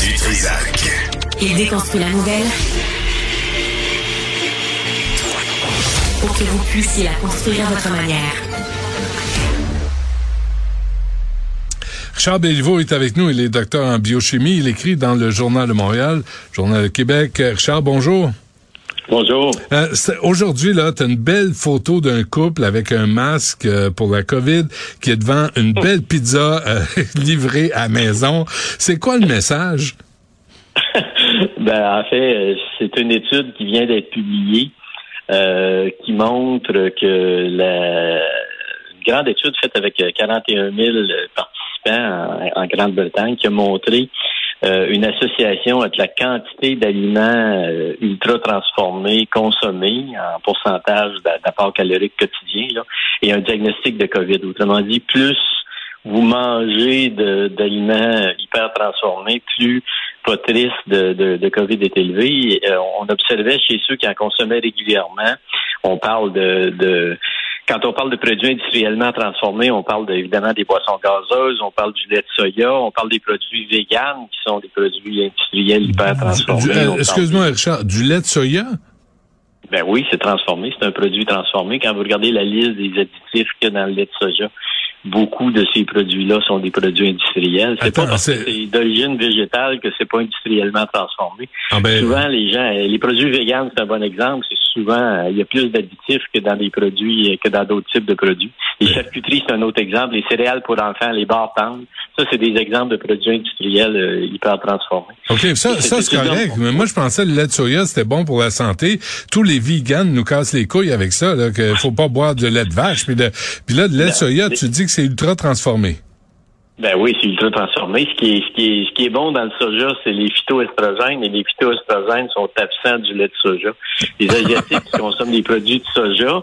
Du Trisac. Il déconstruit la nouvelle pour que vous puissiez la construire à votre manière. Richard Béliveau est avec nous. Il est docteur en biochimie. Il écrit dans le Journal de Montréal, Journal de Québec. Richard, bonjour. Bonjour. Euh, Aujourd'hui, là, tu as une belle photo d'un couple avec un masque euh, pour la COVID qui est devant une belle pizza euh, livrée à maison. C'est quoi le message? ben, en fait, euh, c'est une étude qui vient d'être publiée euh, qui montre que la une grande étude faite avec 41 000 participants en, en Grande-Bretagne qui a montré euh, une association entre la quantité d'aliments euh, ultra transformés consommés en pourcentage d'apport calorique quotidien là, et un diagnostic de COVID. Autrement dit, plus vous mangez d'aliments hyper transformés, plus votre risque de, COVID est élevé. Euh, on observait chez ceux qui en consommaient régulièrement, on parle de, de quand on parle de produits industriellement transformés, on parle évidemment des boissons gazeuses, on parle du lait de soya, on parle des produits véganes qui sont des produits industriels hyper transformés. Euh, excuse-moi, Richard, du lait de soya? Ben oui, c'est transformé, c'est un produit transformé. Quand vous regardez la liste des additifs qu'il y a dans le lait de soja, beaucoup de ces produits-là sont des produits industriels. C'est pas parce que c'est d'origine végétale que c'est pas industriellement transformé. Ah ben... Souvent, les gens, les produits véganes, c'est un bon exemple. C'est souvent, il y a plus d'additifs que dans des produits, que dans d'autres types de produits. Les charcuteries, c'est un autre exemple. Les céréales pour enfants, les barres tendres, ça, c'est des exemples de produits industriels euh, hyper transformés. OK, ça, ça c'est correct. Mais moi, je pensais que le lait de soya, c'était bon pour la santé. Tous les vegans nous cassent les couilles avec ça, là, qu'il faut pas boire de lait de vache. Puis, de, puis là, le lait de soya, tu dis que c'est ultra transformé. Ben oui, c'est ultra transformé. Ce qui est, ce qui est, ce qui est bon dans le soja, c'est les phytoestrogènes et les phytoestrogènes sont absents du lait de soja. Les Asiatiques qui consomment des produits de soja,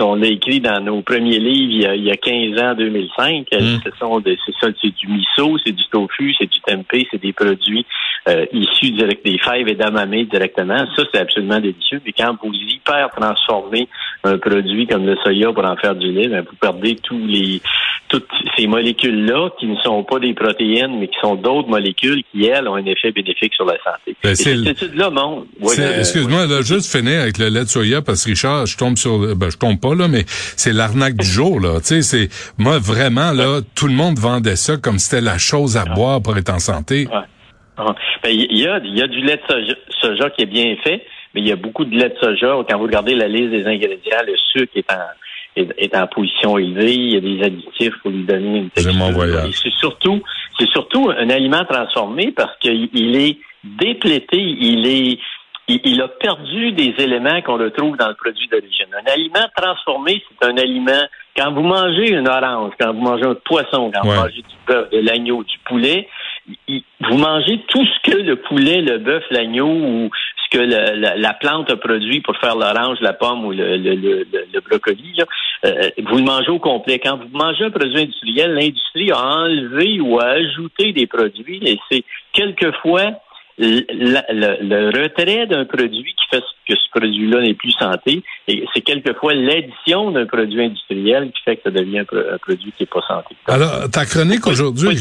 on l'a écrit dans nos premiers livres il y a, 15 ans, 2005. Mm. Ce sont c'est ça, c'est du miso, c'est du tofu, c'est du tempeh, c'est des produits euh, issus direct des fèves et d'amamé directement. Ça, c'est absolument délicieux. Mais quand vous hyper transformez un produit comme le soya pour en faire du lait, ben, vous perdez tous les toutes ces molécules-là qui ne sont pas des protéines, mais qui sont d'autres molécules qui, elles, ont un effet bénéfique sur la santé. Ben, cette étude-là montre. Excuse-moi, là, juste finir avec le lait de soya, parce que Richard, je tombe sur, ben, je tombe pas là, mais c'est l'arnaque du jour là. Tu sais, c'est moi vraiment là, tout le monde vendait ça comme c'était la chose à boire pour être en santé. Ah. Ben, il y a, il y a du lait de soja, qui est bien fait, mais il y a beaucoup de lait de soja. Quand vous regardez la liste des ingrédients, le sucre est en est, en position élevée, il y a des additifs pour lui donner une texture. C'est surtout, c'est surtout un aliment transformé parce qu'il est déplété, il est il, a perdu des éléments qu'on le trouve dans le produit d'origine. Un aliment transformé, c'est un aliment. Quand vous mangez une orange, quand vous mangez un poisson, quand vous mangez du bœuf, de l'agneau, du poulet, vous mangez tout ce que le poulet, le bœuf, l'agneau ou ce que la, plante a produit pour faire l'orange, la pomme ou le, le, le, brocoli. Euh, vous le mangez au complet. Quand vous mangez un produit industriel, l'industrie a enlevé ou a ajouté des produits et c'est quelquefois le, retrait d'un produit qui fait que ce produit-là n'est plus santé, et c'est quelquefois l'addition d'un produit industriel qui fait que ça devient un, produit qui n'est pas santé. Alors, ta chronique aujourd'hui,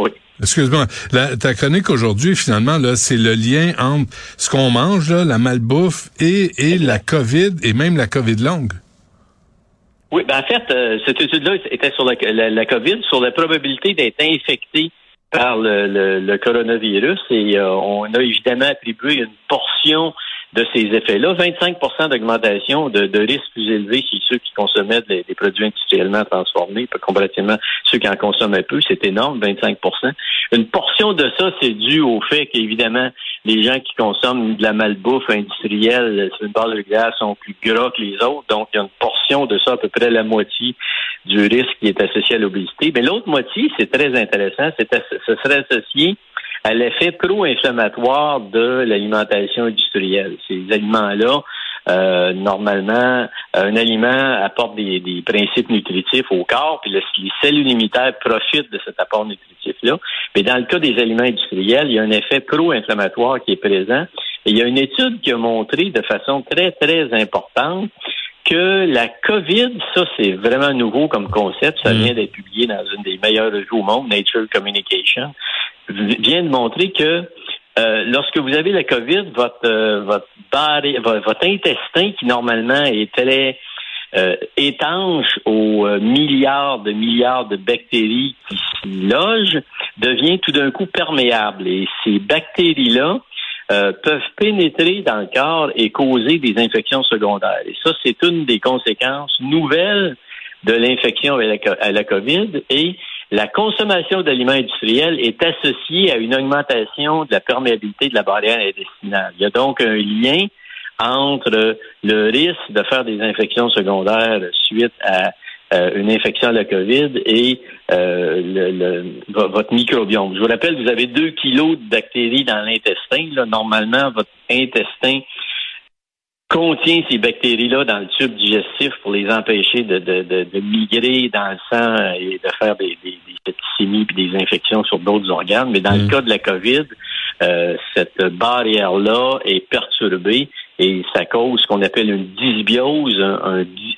oui. Excuse-moi, ta chronique aujourd'hui, finalement, là, c'est le lien entre ce qu'on mange, la malbouffe, et, et la COVID, et même la COVID longue. Oui, ben en fait, euh, cette étude-là était sur la, la, COVID, sur la probabilité d'être infecté par le, coronavirus et euh, on a évidemment attribué une portion de ces effets-là. 25% d'augmentation de, de risques plus élevés chez ceux qui consommaient des, produits industriellement transformés, comparativement ceux qui en consomment peu. C'est énorme, 25% Une portion de ça, c'est dû au fait qu'évidemment, les gens qui consomment de la malbouffe industrielle sur une barre de glace sont plus gras que les autres. Donc, il y a une portion de ça, à peu près la moitié du risque qui est associé à l'obésité. Mais l'autre moitié, c'est très intéressant, c'est ce serait associé à l'effet pro-inflammatoire de l'alimentation industrielle. Ces aliments-là, euh, normalement, un aliment apporte des, principes nutritifs au corps, puis les cellules immunitaires profitent de cet apport nutritif-là. Mais dans le cas des aliments industriels, il y a un effet pro-inflammatoire qui est présent. Et il y a une étude qui a montré de façon très, très importante que la COVID, ça c'est vraiment nouveau comme concept, ça mm. vient d'être publié dans une des meilleures revues au monde, Nature Communication vient de montrer que euh, lorsque vous avez la COVID, votre euh, votre, votre intestin qui normalement est très euh, étanche aux milliards de milliards de bactéries qui s'y logent, devient tout d'un coup perméable. Et ces bactéries-là peuvent pénétrer dans le corps et causer des infections secondaires. Et ça, c'est une des conséquences nouvelles de l'infection à la COVID. Et la consommation d'aliments industriels est associée à une augmentation de la perméabilité de la barrière intestinale. Il y a donc un lien entre le risque de faire des infections secondaires suite à euh, une infection à la COVID et euh, le, votre microbiome. Je vous rappelle, vous avez deux kilos de bactéries dans l'intestin. Normalement, votre intestin contient ces bactéries-là dans le tube digestif pour les empêcher de, de, de, migrer dans le sang et de faire des, des, des septicémies et des infections sur d'autres organes. Mais dans le mm. cas de la COVID, euh, cette barrière-là est perturbée et ça cause ce qu'on appelle une dysbiose,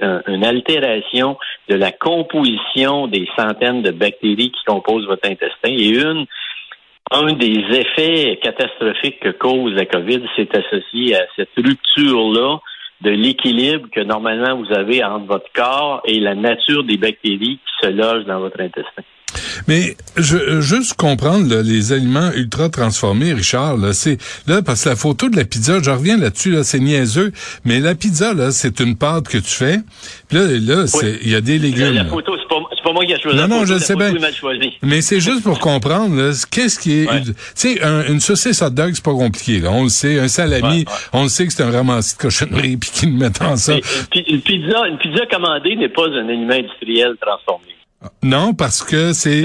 une altération de la composition des centaines de bactéries qui composent votre intestin. Et une un des effets catastrophiques que cause la COVID, c'est associé à cette rupture-là de l'équilibre que normalement vous avez entre votre corps et la nature des bactéries qui se logent dans votre intestin. Mais je juste comprendre les aliments ultra transformés, Richard, là, c'est là parce que la photo de la pizza, je reviens là-dessus, là, c'est niaiseux, mais la pizza là, c'est une pâte que tu fais. Puis là, là, c'est il y a des légumes. La, photo, c'est pas, pas moi qui ai choisi. Non, non, je sais bien. Mais c'est juste pour comprendre, qu'est-ce qui est, tu sais, une saucisse hot dog, c'est pas compliqué. Là. On le sait, un salami, on le sait que c'est un ramassis de cochonnerie puis qu'ils mettent en ça. Une pizza, une pizza commandée n'est pas un aliment industriel transformé. Non, parce que c'est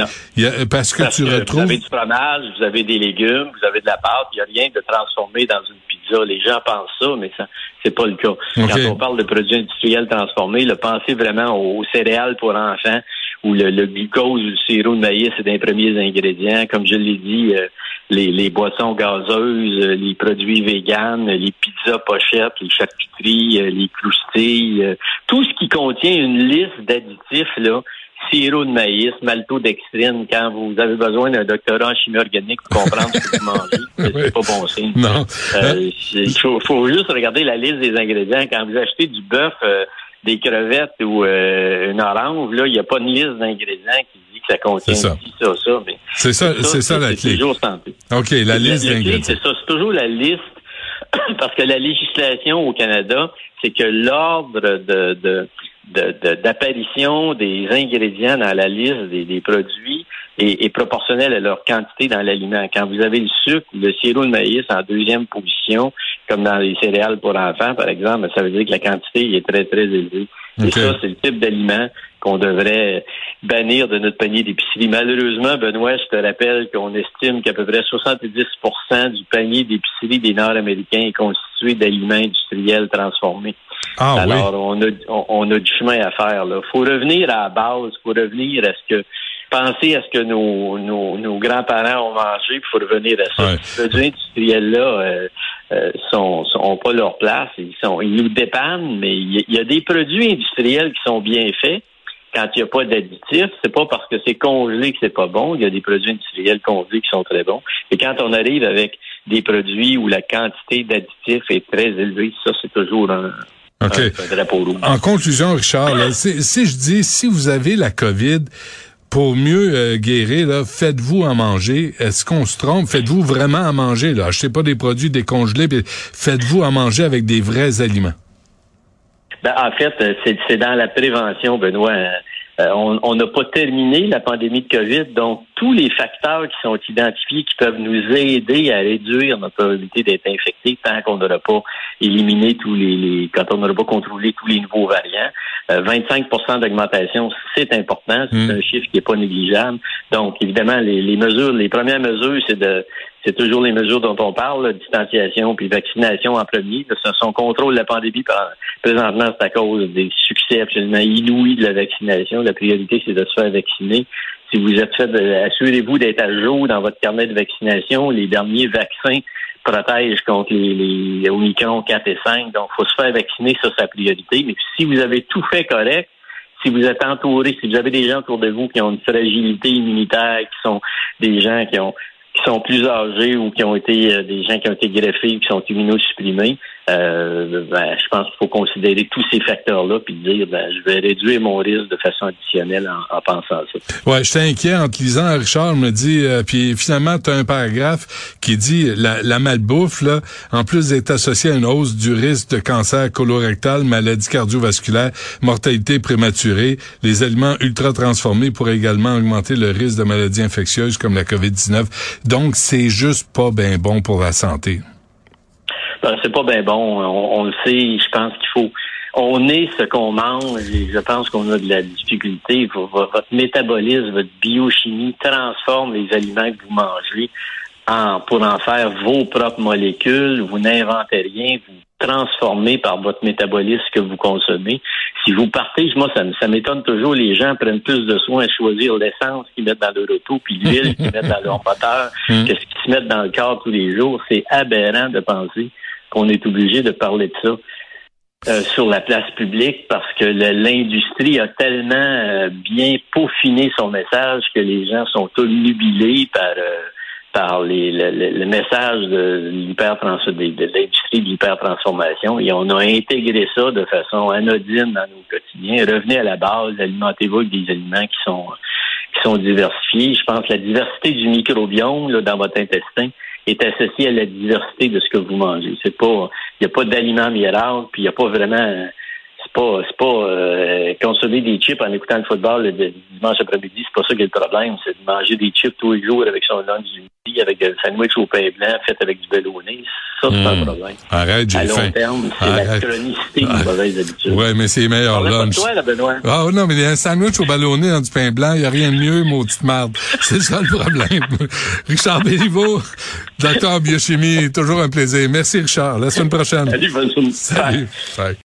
parce que tu retrouves. Vous avez du fromage, vous avez des légumes, vous avez de la pâte. Il n'y a rien de transformé dans une pizza. Les gens pensent ça, mais ça c'est pas le cas. Quand on parle de produits industriels transformés, le pensez vraiment aux, céréales pour enfants où le, le glucose ou le sirop de maïs c'est un premiers ingrédients. Comme je l'ai dit, euh, les, les, boissons gazeuses, euh, les produits véganes, les pizzas pochettes, les charcuteries, euh, les croustilles, tout ce qui contient une liste d'additifs là sirop de maïs, maltodextrine, quand vous avez besoin d'un doctorat en chimie organique pour comprendre ce que vous mangez, c'est pas bon signe. Non. Euh, il faut, juste regarder la liste des ingrédients. Quand vous achetez du bœuf, euh, des crevettes ou euh, une orange, là, il n'y a pas de liste d'ingrédients qui dit que ça contient ça. ça, ça. C'est ça, c'est ça, la clé. toujours santé. OK, la liste d'ingrédients. C'est ça, c'est toujours la liste parce que la législation au Canada, c'est que l'ordre de, de d'apparition des ingrédients dans la liste des, produits est, est, proportionnel à leur quantité dans l'aliment. Quand vous avez le sucre, le sirop de maïs en deuxième position, comme dans les céréales pour enfants, par exemple, ça veut dire que la quantité est très, très élevée. Et ça, c'est le type d'aliment qu'on devrait bannir de notre panier d'épicerie. Malheureusement, Benoît, je te rappelle qu'on estime qu'à peu près 70% du panier d'épicerie des Nord-Américains est constitué d'aliments industriels transformés. Ah, Alors, on, a, on, a du chemin à faire. Il faut revenir à la base, il faut revenir à ce que penser à ce que nos, nos, nos grands-parents ont mangé, il faut revenir à ça. Les produits industriels-là euh, euh, sont, sont pas leur place. Ils sont ils nous dépannent, mais il y, a des produits industriels qui sont bien faits. Quand il n'y a pas d'additifs, c'est pas parce que c'est congelé que c'est pas bon. Il y a des produits industriels congelés qui sont très bons. Et quand on arrive avec des produits où la quantité d'additifs est très élevée, ça c'est toujours un, OK. En conclusion, Richard, si, je dis, si vous avez la COVID, pour mieux euh, guérir, faites-vous à manger. Est-ce qu'on se trompe? Faites-vous vraiment à manger? Là? Achetez pas des produits décongelés, faites-vous à manger avec des vrais aliments. Ben, en fait, euh, c'est dans la prévention, Benoît. Euh, on n'a pas terminé la pandémie de COVID, donc tous les facteurs qui sont identifiés qui peuvent nous aider à réduire notre probabilité d'être infecté tant qu'on n'aura pas éliminé tous les, quand on n'aura pas contrôlé tous les nouveaux variants. 25% euh, d'augmentation, c'est important, c'est hmm. un chiffre qui n'est pas négligeable. Donc, évidemment, les, les mesures, les premières mesures, c'est de c'est toujours les mesures dont on parle, distanciation puis vaccination en premier. Son contrôle de la pandémie, présentement, c'est à cause des succès absolument inouïs de la vaccination. La priorité, c'est de se faire vacciner. Si vous êtes fait, assurez-vous d'être à jour dans votre carnet de vaccination. Les derniers vaccins protègent contre les, les Omicron 4 et 5. Donc, il faut se faire vacciner, ça, c'est la priorité. Mais si vous avez tout fait correct, si vous êtes entouré, si vous avez des gens autour de vous qui ont une fragilité immunitaire, qui sont des gens qui ont qui sont plus âgés ou qui ont été euh, des gens qui ont été greffés ou qui sont immunosupprimés, euh, ben, je pense qu'il faut considérer tous ces facteurs-là puis dire ben, je vais réduire mon risque de façon additionnelle en, pensant à ça. Ouais, j'étais inquiet en te lisant, Richard me dit, euh, puis finalement, tu as un paragraphe qui dit la, la malbouffe, là, en plus d'être associée à une hausse du risque de cancer colorectal, maladie cardiovasculaire, mortalité prématurée, les aliments ultra transformés pourraient également augmenter le risque de maladies infectieuses comme la COVID-19. Donc, c'est juste pas bien bon pour la santé. Ben, c'est pas bien bon. On, le sait. Je pense qu'il faut. On est ce qu'on mange et je pense qu'on a de la difficulté. Votre métabolisme, votre biochimie transforme les aliments que vous mangez en, pour en faire vos propres molécules. Vous n'inventez rien. Vous transformez par votre métabolisme que vous consommez. Si vous partez, moi, ça, ça m'étonne toujours, les gens prennent plus de soin à choisir l'essence qu'ils mettent dans leur auto, puis l'huile qu'ils mettent dans leur moteur, hmm. que ce qu'ils se mettent dans le corps tous les jours. C'est aberrant de penser qu'on est obligé de parler de ça. Euh, sur la place publique parce que l'industrie a tellement euh, bien peaufiné son message que les gens sont nubilés par euh, par les, le, message de, l'industrie de l'hypertransformation et on a intégré ça de façon anodine dans nos quotidiens. Revenez à la base, alimentez-vous avec des aliments qui sont qui sont diversifiés. Je pense que la diversité du microbiome dans votre intestin est associé à la diversité de ce que vous mangez. C'est pas, il n'y a pas d'aliments miracle, puis il n'y a pas vraiment, c'est pas, c'est pas euh, consommer des chips en écoutant le football le, dimanche après-midi, c'est pas ça qui est le problème. C'est de manger des chips tous les jours avec son lunch midi, avec un sandwich au pain blanc fait avec du ballonné. Ça, c'est un hmm. problème. Arrête, j'ai faim. À long terme, c'est la chronicité habitudes. Ouais, mais c'est meilleur lunch. Toi, là, Benoît. Ah non, mais un sandwich au ballonné dans du pain blanc, il n'y a rien de mieux, maudite merde. C'est ça le problème. Richard Béliveau, docteur en biochimie, toujours un plaisir. Merci Richard. La semaine prochaine. Salut, bonne Salut. Bye.